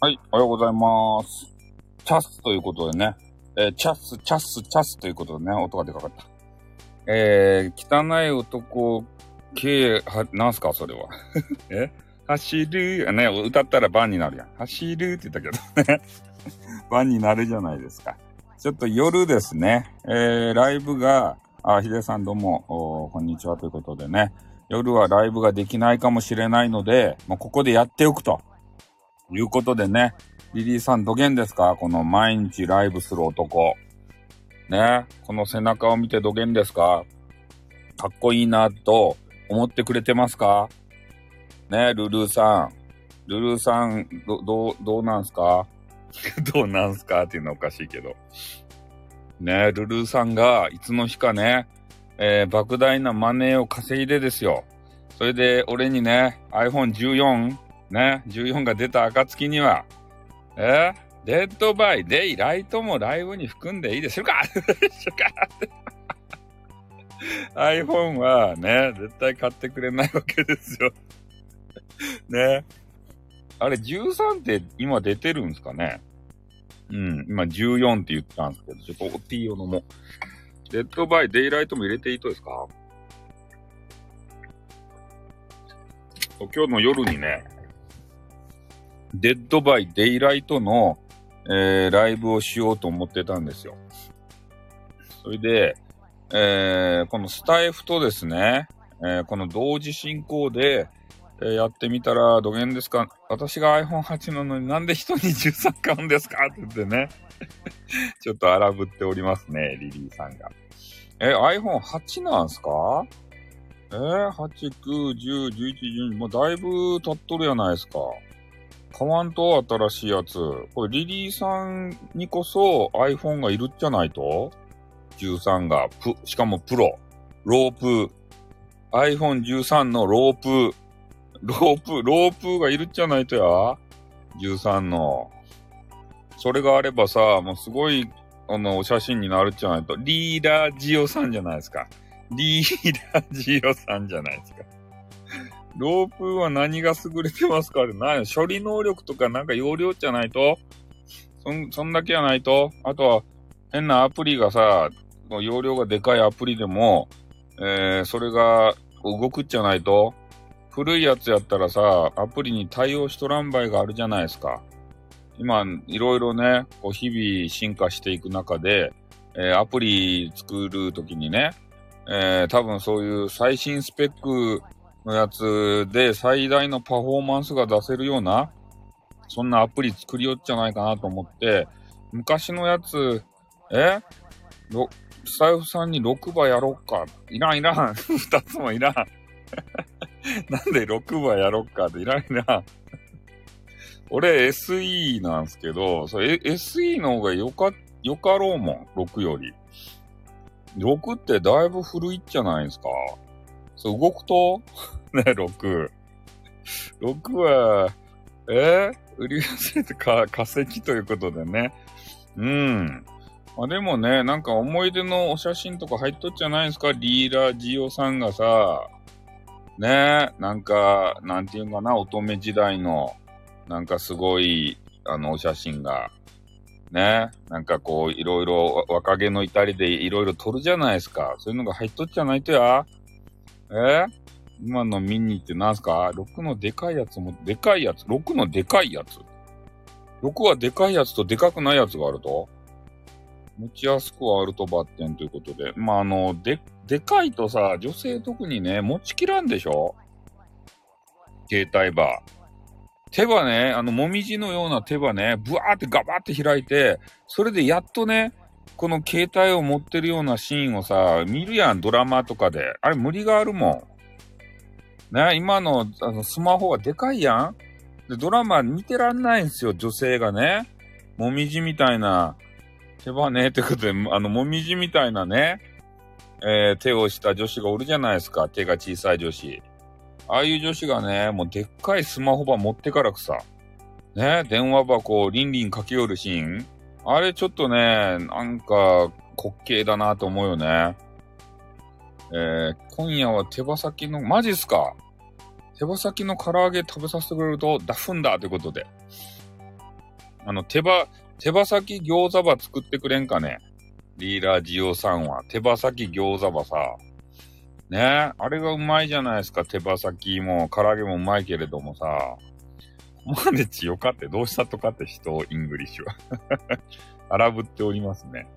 はい、おはようございます。チャスということでね、えーチャス、チャス、チャスということでね、音がでかかった。えー、汚い男系、は、なんすか、それは。え？走る、ね、歌ったら番になるやん。走る？って言ったけどね。番になるじゃないですか。ちょっと夜ですね、えー、ライブが、あ、ヒデさんどうも、おこんにちはということでね、夜はライブができないかもしれないので、もうここでやっておくと。いうことでね、リリーさんどげんですか？この毎日ライブする男。ね、この背中を見てどげんですか？かっこいいなと思ってくれてますか？ね、ルルーさん。ルルーさん、ど、どう、どうなんすか？どうなんすかっていうのはおかしいけど。ね、ルルーさんがいつの日かね、えー、莫大なマネーを稼いでですよ。それで、俺にね、iPhone14 ね、14が出た暁には、え？デッドバイ、デイ、ライトもライブに含んでいいですかするか ?iPhone はね、絶対買ってくれないわけですよ。ね。あれ、13って今出てるんですかね？うん、今14って言ったんですけど、ちょっとお tea を飲も。デッドバイ、デイライトも入れていいとですか？今日の夜にね、デッドバイデイライトの、えー、ライブをしようと思ってたんですよ。それで、えー、このスタエフとですね、えー、この同時進行で、えー、やってみたら、どげんですか？私が iPhone8 なのになんで人に13買うんですか？って言ってね。ちょっと荒ぶっておりますね、リリーさんが。え、iPhone8 なんすか？えー、8、9、10、11、12、もうだいぶ経っとるやないですか。買わんと新しいやつ。これリリーさんにこそ iPhone がいるじゃないと ?13 が、プ、しかもプロ。ロープ。iPhone13 のロープ。ロープ、ロープがいるじゃないとや ?13 の。それがあればさ、もうすごい、あの、お写真になるじゃないと。リーダージオさんじゃないですか。リーダージオさんじゃないですか。ロープは何が優れてますかって何処理能力とかなんか容量じゃないと。そん、そんだけやないと。あとは変なアプリがさ、容量がでかいアプリでも、えー、それが動くっちゃないと。古いやつやったらさ、アプリに対応しとらん場合があるじゃないですか。今、いろいろね、こう日々進化していく中で、えー、アプリ作るときにね、えー、多分そういう最新スペックのやつで最大のパフォーマンスが出せるような、そんなアプリ作りよっちゃないかなと思って、昔のやつ、え？スタイフさんに6番やろっか。いらんいらん。2つもいらん。なんで6番やろっかっていらんいらん。俺 SE なんすけど、それ SE の方がよか、よかろうもん。6より。6ってだいぶ古いっじゃないですか。そう、動くと？ね、6。6は、え？ー、売り忘れてか、化石ということでね。うん。まあ、でもね、なんか思い出のお写真とか入っとっちゃないですか？リーダージオさんがさ、ねなんか、なんていうんかな、乙女時代の、なんかすごい、あの、お写真が、ねなんかこう、いろいろ若気の至りでいろいろ撮るじゃないですか。そういうのが入っとっちゃないとや。え？今のミニって何すか ?6 のでかいやつも、でかいやつ ?6 のでかいやつ ?6 はでかいやつとでかくないやつがあると？持ちやすくはあるとバッテンということで。まあ、あの、で、でかいとさ、女性特にね、持ちきらんでしょ？携帯場。手羽ね、あの、もみじのような手羽ね、ブワーってガバーって開いて、それでやっとね、この携帯を持ってるようなシーンをさ、見るやん、ドラマとかで。あれ無理があるもん。ね、今のあのスマホはでかいやんで、ドラマ見てらんないんすよ、女性がね。もみじみたいな、手羽ね、ってことで、あの、もみじみたいなね、えー、手をした女子がおるじゃないですか、手が小さい女子。ああいう女子がね、もうでっかいスマホば持ってからくさ、ね、電話箱をリンリンかけよるシーンあれちょっとね、なんか滑稽だなと思うよね。えー、今夜は手羽先の、マジっすか？手羽先の唐揚げ食べさせてくれるとダフんだということで。あの、手羽、手羽先餃子場作ってくれんかね？リーラージオさんは。手羽先餃子場さ。ね？あれがうまいじゃないですか。手羽先も、唐揚げもうまいけれどもさ。マネチよかってどうしたとかって人、イングリッシュは。荒ぶっておりますね。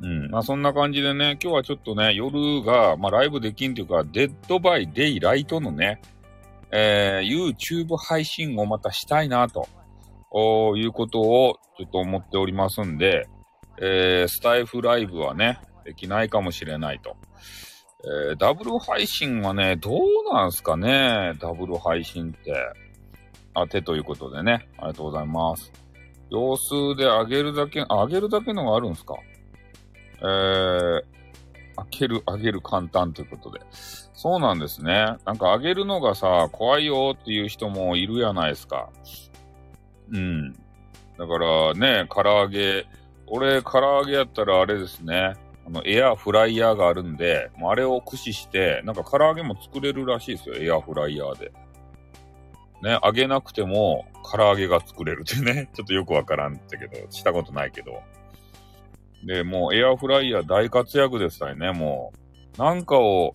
うん。まあそんな感じでね、今日はちょっとね、夜が、まあライブできんというか、デッドバイデイライトのね、えー、YouTube 配信をまたしたいなと、いうことをちょっと思っておりますんで、えー、スタイフライブはね、できないかもしれないと。えー、ダブル配信はね、どうなんすかねダブル配信って。あてということでね、ありがとうございます。様子で上げるだけ、上げるだけのがあるんすか？えー、開ける、上げる簡単ということで。そうなんですね。なんか上げるのがさ、怖いよっていう人もいるやないですか。うん。だからね、唐揚げ、俺、唐揚げやったらあれですね。あの、エアフライヤーがあるんで、もうあれを駆使して、なんか唐揚げも作れるらしいですよ。エアフライヤーで。ね、揚げなくても唐揚げが作れるってね。ちょっとよくわからんってけど、したことないけど。で、もうエアフライヤー大活躍でしたよね、もう。なんかを、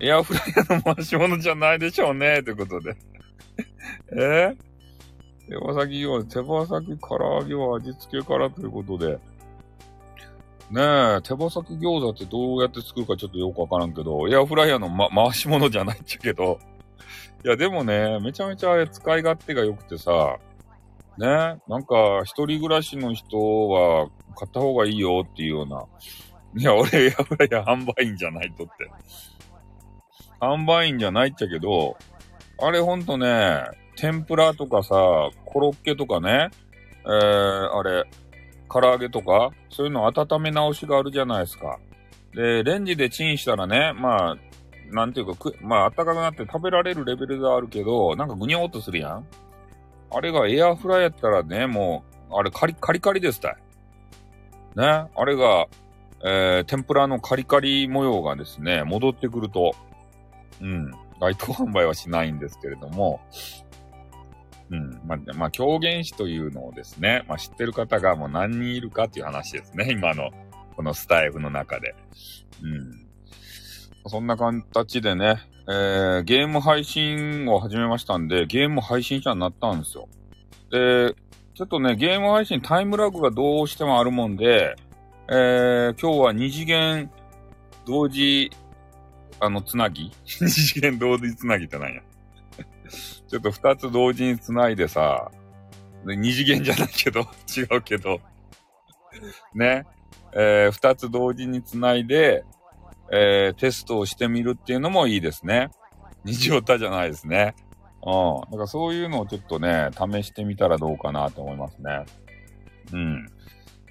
エアフライヤーの回し物じゃないでしょうね、ということで。え？手羽先は、手羽先唐揚げは味付けからということで。ねえ、手羽先餃子ってどうやって作るかちょっとよくわからんけど、エアフライヤーの、ま、回し物じゃないっちゃけど。いや、でもね、めちゃめちゃあれ使い勝手が良くてさ、ね、なんか、一人暮らしの人は買った方がいいよっていうような。いや、俺、エアフライヤー販売員じゃないとって。販売員じゃないっちゃけど、あれほんとね、天ぷらとかさ、コロッケとかね、えー、あれ、唐揚げとか、そういうの温め直しがあるじゃないですか。で、レンジでチンしたらね、まあ、なんていうか、くまあ、暖かくなって食べられるレベルではあるけど、なんかぐにょーっとするやんあれがエアフライやったらね、もう、あれカリカリカリですたい。ね、あれが、えー、天ぷらのカリカリ模様がですね、戻ってくると、うん、該当販売はしないんですけれども、うん。まあ、まあ、狂言師というのをですね、まあ、知ってる方がもう何人いるかっていう話ですね。今の、このスタイフの中で。うん。そんな形でね、えー、ゲーム配信を始めましたんで、ゲーム配信者になったんですよ。で、ちょっとね、ゲーム配信タイムラグがどうしてもあるもんで、えー、今日は二次元同時、あの、つなぎ？二次元同時つなぎってなんや？ちょっと二つ同時に繋いでさ、二次元じゃないけど、違うけど、ね、えー、二つ同時に繋いで、えー、テストをしてみるっていうのもいいですね。二次オタじゃないですね。うん。だからそういうのをちょっとね、試してみたらどうかなと思いますね。うん。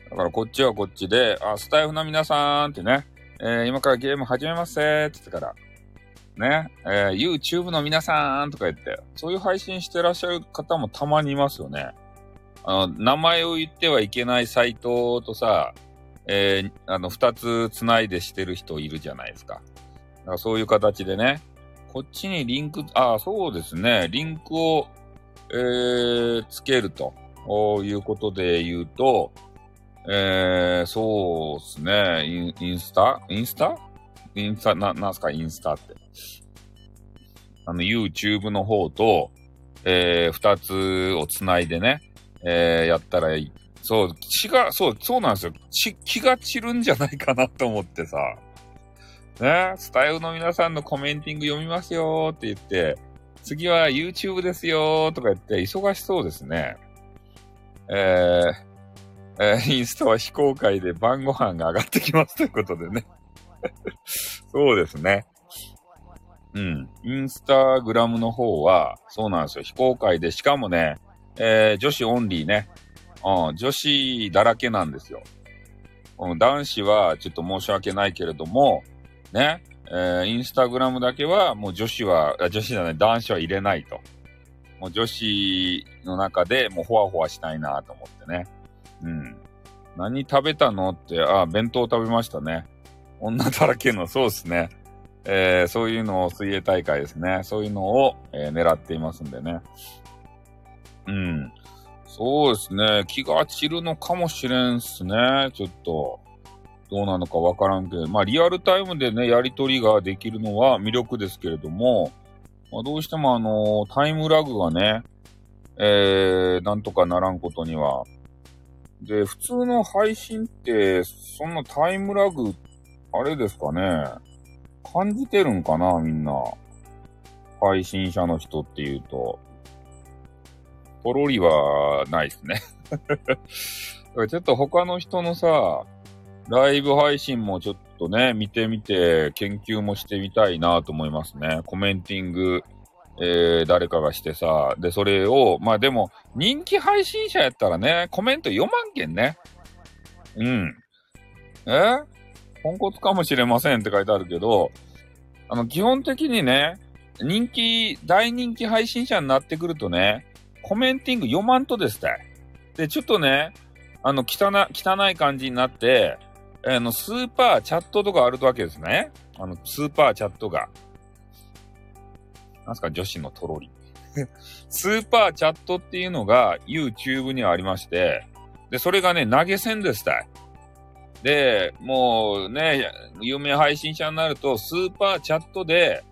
だからこっちはこっちで、あ、スタイフの皆さんってね、えー、今からゲーム始めますって言ってから、ね、えー、YouTube の皆さんとか言って、そういう配信してらっしゃる方もたまにいますよね。あの、名前を言ってはいけないサイトとさ、えー、あの、二つ繋いでしてる人いるじゃないですか。だからそういう形でね、こっちにリンク、ああ、そうですね、リンクを、えー、つけると。いうことで言うと、えー、そうですね、インインスタ？インスタ？インスタ、な、なんすか、インスタって。あの、YouTube の方と、えー、二つを繋いでね、えー、やったらいい。そう、気が、そう、そうなんですよ。気、気が散るんじゃないかなと思ってさ。ね、スタイルの皆さんのコメンティング読みますよって言って、次は YouTube ですよとか言って、忙しそうですね。えー、えー、インスタは非公開で晩ご飯が上がってきますということでね。そうですね。うん。インスタグラムの方は、そうなんですよ。非公開で、しかもね、えー、女子オンリーね。うん、女子だらけなんですよ。うん、男子はちょっと申し訳ないけれども、ね、えー、インスタグラムだけはもう女子は、女子じゃない、男子は入れないと。もう女子の中でもうほわほわしたいなと思ってね。うん。何食べたのって、あ、弁当食べましたね。女だらけの、そうですね。えー、そういうのを水泳大会ですね。そういうのを、えー、狙っていますんでね。うん。そうですね。気が散るのかもしれんっすね。ちょっと。どうなのかわからんけど。まあ、リアルタイムでね、やりとりができるのは魅力ですけれども、まあ、どうしてもあのー、タイムラグがね、えー、なんとかならんことには。で、普通の配信って、そんなタイムラグ、あれですかね。感じてるんかな、みんな。配信者の人っていうと。ポロリはないですね ちょっと他の人のさ、ライブ配信もちょっとね、見てみて、研究もしてみたいなと思いますね。コメンティング、えー、誰かがしてさ、で、それを、まあでも、人気配信者やったらね、コメント読まんけんね。うん。え？ポンコツかもしれませんって書いてあるけど、あの、基本的にね、人気、大人気配信者になってくるとね、 commenting 読まんとですたい。で、ちょっとね、あの、汚、汚い感じになって、あの、スーパーチャットとかあるわけですね。あの、スーパーチャットが。なんすか、女子のトロリ。スーパーチャットっていうのが YouTube にはありまして、で、それがね、投げ銭ですたい。で、もうね、有名配信者になると、スーパーチャットで、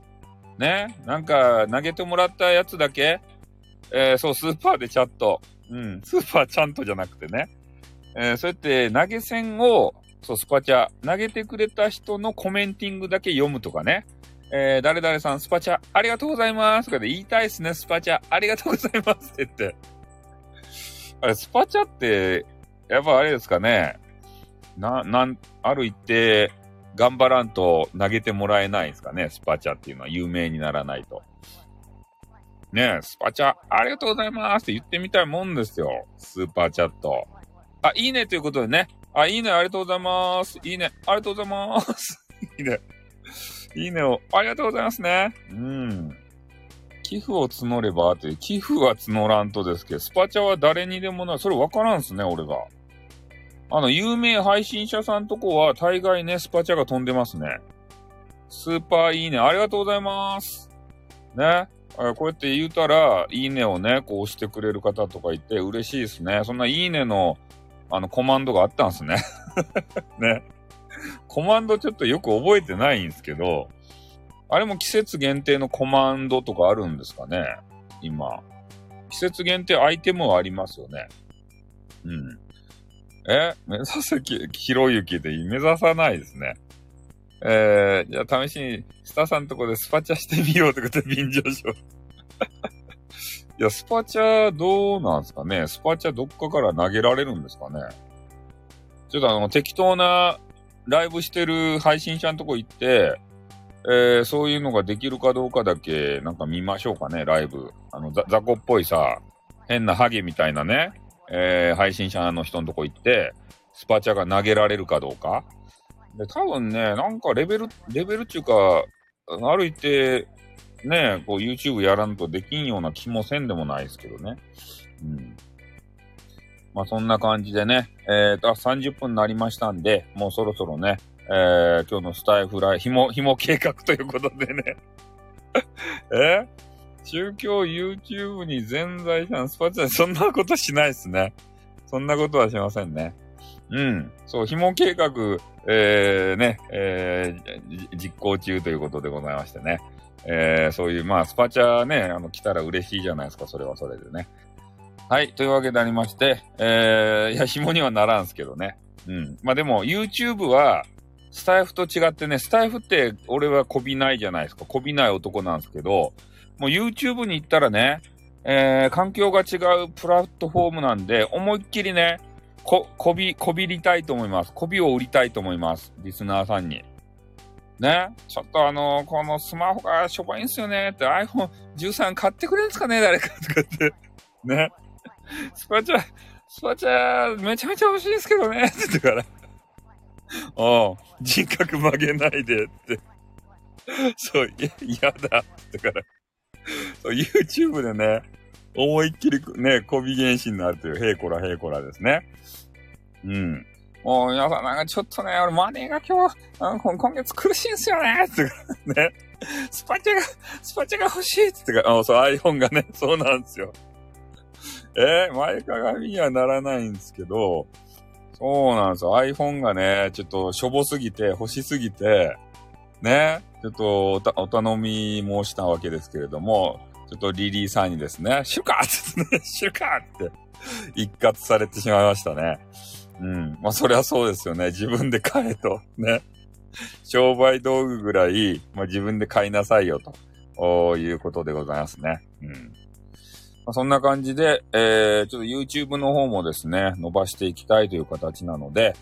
ね、なんか投げてもらったやつだけ、えー、そう、スーパーでチャット。うん、スーパーちゃんとじゃなくてね。えー、そうやって投げ銭を、そう、スパチャ、投げてくれた人の commenting だけ読むとかね。えー、誰々さん、スパチャ、ありがとうございますとかで言いたいっすね、スパチャ、ありがとうございますって言って。あれ、スパチャって、やっぱあれですかね。な、なん、ある一定、頑張らんと投げてもらえないんですかね、スパチャっていうのは有名にならないと。ねえ、スパチャ、ありがとうございますって言ってみたいもんですよ。スーパーチャット。あ、いいねということでね。あ、いいね、ありがとうございます。いいね、ありがとうございます。いいね。いいねを、ありがとうございますね。うん。寄付を募ればって、寄付は募らんとですけど、スパチャは誰にでもない。それわからんすね、俺が。あの、有名配信者さんとこは大概ね、スパチャが飛んでますね。スーパーいいね、ありがとうございます。ね。こうやって言うたら、いいねをね、こう押してくれる方とかいて嬉しいですね。そんないいねの、あの、コマンドがあったんすね。ね。コマンドちょっとよく覚えてないんですけど、あれも季節限定のコマンドとかあるんですかね今。季節限定アイテムはありますよね。うん。え目指せひろゆきで目指さないですね。えー、じゃあ試しに、スタさんとこでスパチャしてみようってことで便乗しよう。いや、スパチャどうなんすかね？スパチャどっかから投げられるんですかね？ちょっとあの、適当なライブしてる配信者のとこ行って、えー、そういうのができるかどうかだけ、なんか見ましょうかね、ライブ。あの、雑魚っぽいさ、変なハゲみたいなね、えー、配信者の人のとこ行って、スパチャが投げられるかどうか？で、多分ね、なんかレベル、レベルっていうか、歩いて、ね、こう YouTube やらんとできんような気もせんでもないですけどね。うん。まあそんな感じでね、えーと、30分になりましたんで、もうそろそろね、えー、今日のスタイフライ、ひも、ひも計画ということでね。え？宗教 YouTube に全財産スパチャそんなことしないですね。そんなことはしませんね。うん。そう、紐計画、えー、ね、えー、実行中ということでございましてね。えー、そういう、まあ、スパチャね、あの、来たら嬉しいじゃないですか、それはそれでね。はい、というわけでありまして、えー、いや、紐にはならんすけどね。うん。まあでも、YouTube は、スタイフと違ってね、スタイフって俺はこびないじゃないですか。こびない男なんですけど、もう YouTube に行ったらね、えー、環境が違うプラットフォームなんで、思いっきりね、こ、こび、こびりたいと思います。こびを売りたいと思います。リスナーさんに。ね？ちょっとあのー、このスマホがしょぼいんすよねって iPhone13 買ってくれるんですかね？誰かとかって。ね？スパチャ、スパチャ、めちゃめちゃ欲しいですけどねって言ってから。おう、人格曲げないでって。そう、いや、嫌だってから。YouTube でね、思いっきりね、コビ原始になるという、へいこらへいこらですね。うん。もう皆さんなんかちょっとね、俺マネーが今日、あ今月苦しいんすよねってね。スパチャが、スパチャが欲しいって言ってか、あ、そう、iPhone がね、そうなんですよ。えー、前かがみにはならないんですけど、そうなんですよ。iPhone がね、ちょっとしょぼすぎて、欲しすぎて、ね、ちょっとおお頼み申したわけですけれども、ちょっとリリーさんにですね、シュカーってね、シュカーって一括されてしまいましたね。うん。まあ、そりゃそうですよね。自分で買えと。ね。商売道具ぐらい、まあ、自分で買いなさいよと、いうことでございますね。うん。まあ、そんな感じで、えー、ちょっと YouTube の方もですね、伸ばしていきたいという形なので、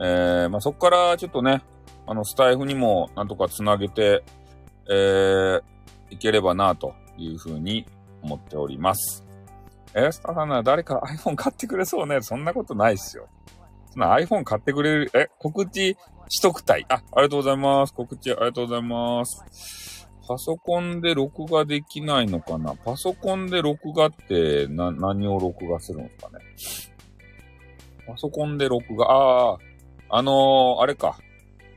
えー、まあ、そこからちょっとね、あの、スタイフにもなんとかつなげて、えー、いければなというふうに思っております。えスタさんなら誰か iPhone 買ってくれそうね。そんなことないっすよ。そんな iPhone 買ってくれる、え、告知しとくたい。あ、ありがとうございます。告知ありがとうございます。パソコンで録画できないのかなパソコンで録画ってな、何を録画するんですかねパソコンで録画、ああ、あのー、あれか。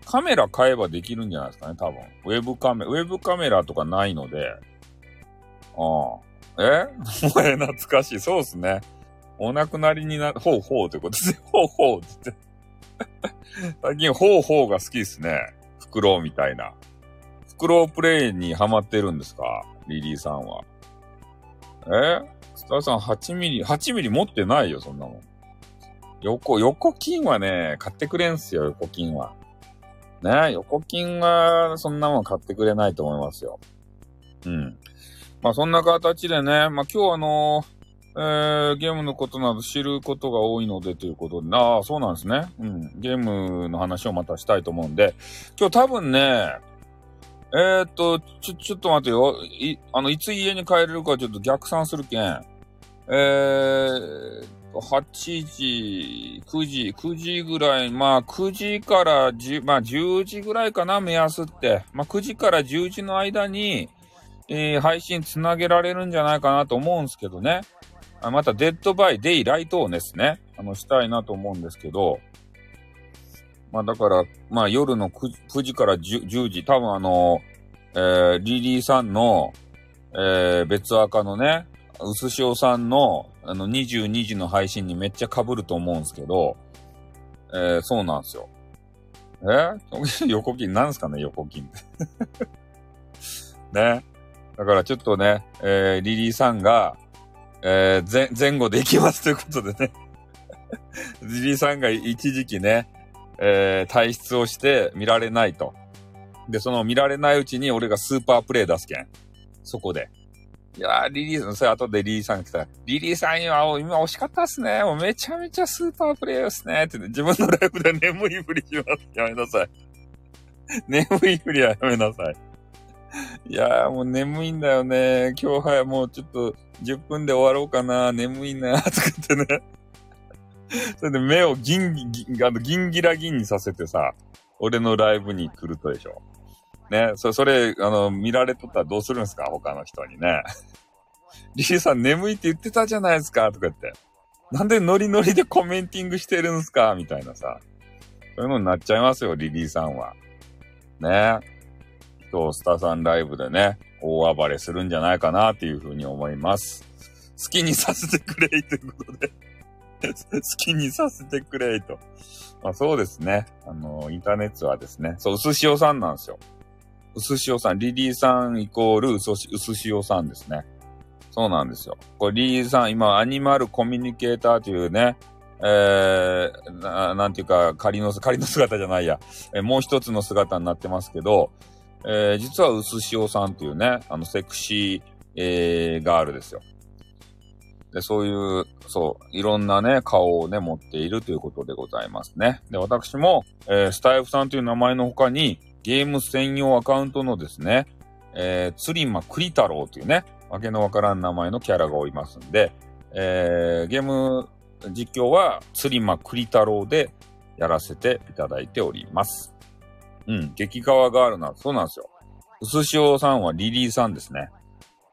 カメラ買えばできるんじゃないですかね、多分。ウェブカメラ、ウェブカメラとかないので。ああ。え？もえ懐かしい。そうっすね。お亡くなりにな、ほうほうということですね。ほうほうってって。最近、ほうほうが好きですね。フクロウみたいな。フクロウプレイにハマってるんですか？リリーさんは。え？スターさん8ミリ、8ミリ持ってないよ、そんなもん。横、横金はね、買ってくれんすよ、横金は。ね、横金は、そんなもん買ってくれないと思いますよ。うん。まあ、そんな形でね、まあ、今日あのーえー、ゲームのことなど知ることが多いのでということで、ああ、そうなんですね。うん。ゲームの話をまたしたいと思うんで、今日多分ね、えー、っと、ちょ、ちょっと待ってよ。い、あの、いつ家に帰れるかちょっと逆算するけん。えー、8時、9時、9時ぐらい、まあ9時から10、まあ10時ぐらいかな、目安って。まあ9時から10時の間に、えー、配信つなげられるんじゃないかなと思うんですけどね。あまた、 Dead by Daylight をですね、あの、したいなと思うんですけど、まあ、だから、まあ、夜の 9, 9時から 10, 10, 時、多分あの、えー、リリーさんの、えー、別垢のね、うすしおさんの、あの、22時の配信にめっちゃ被ると思うんですけど、えー、そうなんですよ。え？横金、なんすかね、横金って。ね。だからちょっとね、えー、リリーさんが、えー、前、前後で行きますということでね。ジリーさんが一時期ね、えー、退出をして見られないと。で、その見られないうちに俺がスーパープレイ出すけん。そこで。いやー、リリーさん、それ後でリリーさん来たら、リリーさん今、今惜しかったっすね。もうめちゃめちゃスーパープレイですね。って、ね、自分のライブで眠いふりします。やめなさい。眠いふりはやめなさい。いやーもう眠いんだよね。今日はもうちょっと10分で終わろうかな。眠いな。とかってね。それで目をギンギン、あの、ギンギラギンにさせてさ、俺のライブに来るとでしょ。ね、そそれ、あの、見られとったらどうするんですか？他の人にね。リリーさん眠いって言ってたじゃないですかとか言って。なんでノリノリでコメンティングしてるんすか？みたいなさ。そういうのになっちゃいますよ、リリーさんは。ね。今日スタさんライブでね、大暴れするんじゃないかなっていうふうに思います。好きにさせてくれいということで 好きにさせてくれいと。まあそうですね。あの、インターネットはですね、そう、うすしおさんなんですよ。うすしおさん、リリーさんイコールうすしおさんですね。そうなんですよ。これリリーさん、今、アニマルコミュニケーターというね、えー、ななんていうか、仮の、仮の姿じゃないや、えー、もう一つの姿になってますけど、えー、実はうすしおさんっていうね、あの、セクシー、えー、ガールですよ。で、そういう、そう、いろんなね、顔をね、持っているということでございますね。で、私も、えー、スタイフさんという名前の他に、ゲーム専用アカウントのですね、えー、釣りまくり太郎というね、わけのわからん名前のキャラがおりますんで、えー、ゲーム実況は釣りまくり太郎でやらせていただいております。うん、激川ガールな、そうなんですよ。うすしおさんはリリーさんですね。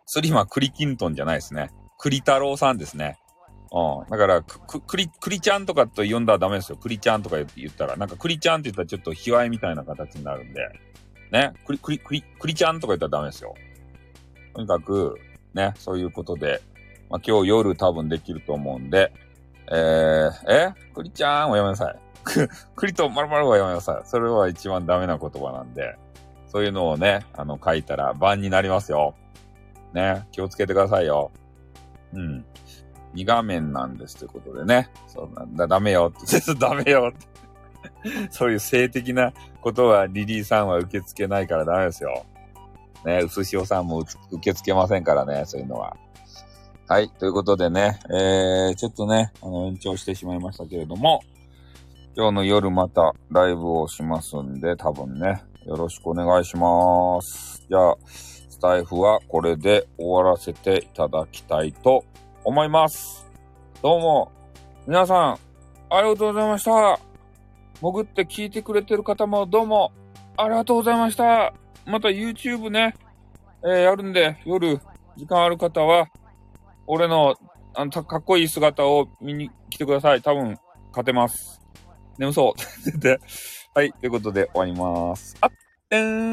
スリマクリキントンじゃないですね。クリ太郎さんですね。うん。だから、く、くり、くりちゃんとかと呼んだらダメですよ。クリちゃんとか言ったら。なんかクリちゃんって言ったらちょっと卑猥みたいな形になるんで。ね。クリ、クリ、クリ、クリちゃんとか言ったらダメですよ。とにかく、ね、そういうことで、まあ、今日夜多分できると思うんで、えー、え？クリちゃん？はやめなさい。く、クリと〇〇はやめなさい。それは一番ダメな言葉なんで、そういうのをね、あの、書いたら番になりますよ。ね、気をつけてくださいよ。うん。2画面なんですということでね。そうなんだ、ダメよって。ダメよって。そういう性的なことはリリーさんは受け付けないからダメですよ。ね、うすしおさんも受け付けませんからね、そういうのは。はい。ということでね、えー、ちょっとね、あの、延長してしまいましたけれども、今日の夜またライブをしますんで、多分ね、よろしくお願いします。じゃあ、スタイフはこれで終わらせていただきたいと思います。どうも、皆さん、ありがとうございました。潜って聞いてくれてる方もどうも、ありがとうございました。また YouTube ね、えー、やるんで、夜、時間ある方は、俺の、あの、かっこいい姿を見に来てください。多分、勝てます。眠そう。はい。ということで終わります。あっ、えーん。